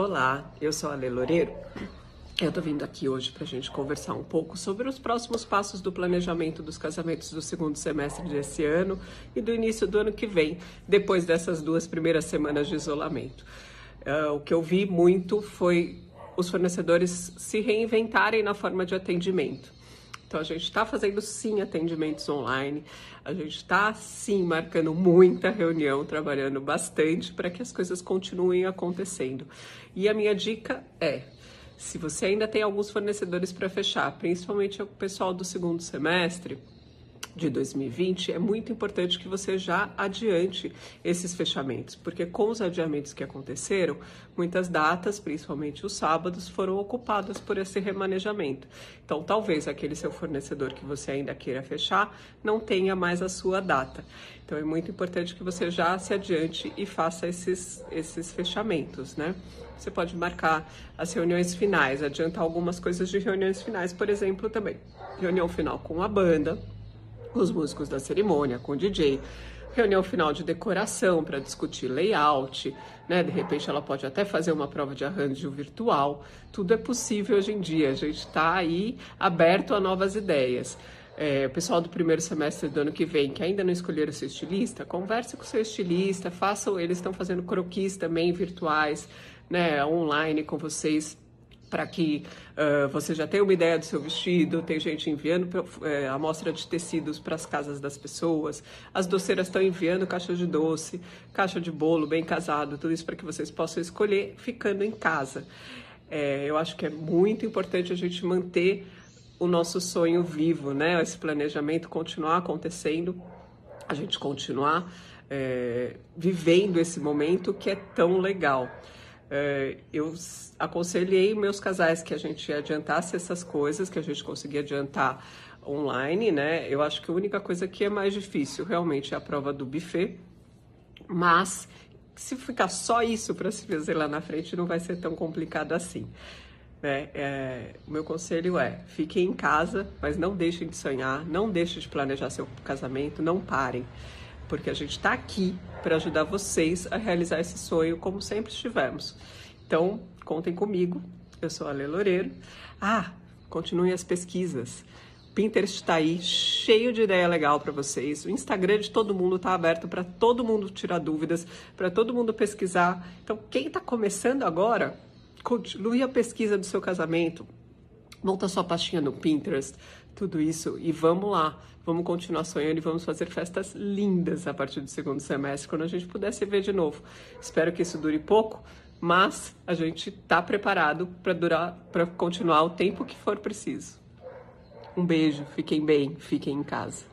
Olá, eu sou a Lê Loureiro. Eu tô vindo aqui hoje para a gente conversar um pouco sobre os próximos passos do planejamento dos casamentos do segundo semestre desse ano e do início do ano que vem, depois dessas duas primeiras semanas de isolamento. Uh, o que eu vi muito foi os fornecedores se reinventarem na forma de atendimento. Então a gente está fazendo sim atendimentos online, a gente está sim marcando muita reunião, trabalhando bastante para que as coisas continuem acontecendo. E a minha dica é: se você ainda tem alguns fornecedores para fechar, principalmente o pessoal do segundo semestre, de 2020, é muito importante que você já adiante esses fechamentos, porque com os adiamentos que aconteceram, muitas datas, principalmente os sábados, foram ocupadas por esse remanejamento. Então, talvez aquele seu fornecedor que você ainda queira fechar não tenha mais a sua data. Então, é muito importante que você já se adiante e faça esses, esses fechamentos, né? Você pode marcar as reuniões finais, adiantar algumas coisas de reuniões finais, por exemplo, também. Reunião final com a banda, os músicos da cerimônia, com o DJ, reunião final de decoração para discutir layout, né? De repente ela pode até fazer uma prova de arranjo virtual. Tudo é possível hoje em dia. A gente está aí aberto a novas ideias. É, o pessoal do primeiro semestre do ano que vem, que ainda não escolheram seu estilista, converse com seu estilista, façam, eles estão fazendo croquis também virtuais, né, online com vocês para que uh, você já tenha uma ideia do seu vestido, tem gente enviando é, amostra de tecidos para as casas das pessoas, as doceiras estão enviando caixa de doce, caixa de bolo bem casado, tudo isso para que vocês possam escolher ficando em casa. É, eu acho que é muito importante a gente manter o nosso sonho vivo, né? Esse planejamento continuar acontecendo, a gente continuar é, vivendo esse momento que é tão legal. É, eu aconselhei meus casais que a gente adiantasse essas coisas, que a gente conseguia adiantar online, né? Eu acho que a única coisa que é mais difícil realmente é a prova do buffet, mas se ficar só isso para se fazer lá na frente, não vai ser tão complicado assim. Né? É, o meu conselho é: fiquem em casa, mas não deixem de sonhar, não deixem de planejar seu casamento, não parem porque a gente está aqui para ajudar vocês a realizar esse sonho como sempre estivemos. Então, contem comigo. Eu sou a Lê Loureiro. Ah, continuem as pesquisas. Pinterest está aí, cheio de ideia legal para vocês. O Instagram de todo mundo está aberto para todo mundo tirar dúvidas, para todo mundo pesquisar. Então, quem está começando agora, continue a pesquisa do seu casamento. Monta sua pastinha no Pinterest, tudo isso e vamos lá. Vamos continuar sonhando e vamos fazer festas lindas a partir do segundo semestre, quando a gente puder se ver de novo. Espero que isso dure pouco, mas a gente está preparado para durar, para continuar o tempo que for preciso. Um beijo, fiquem bem, fiquem em casa.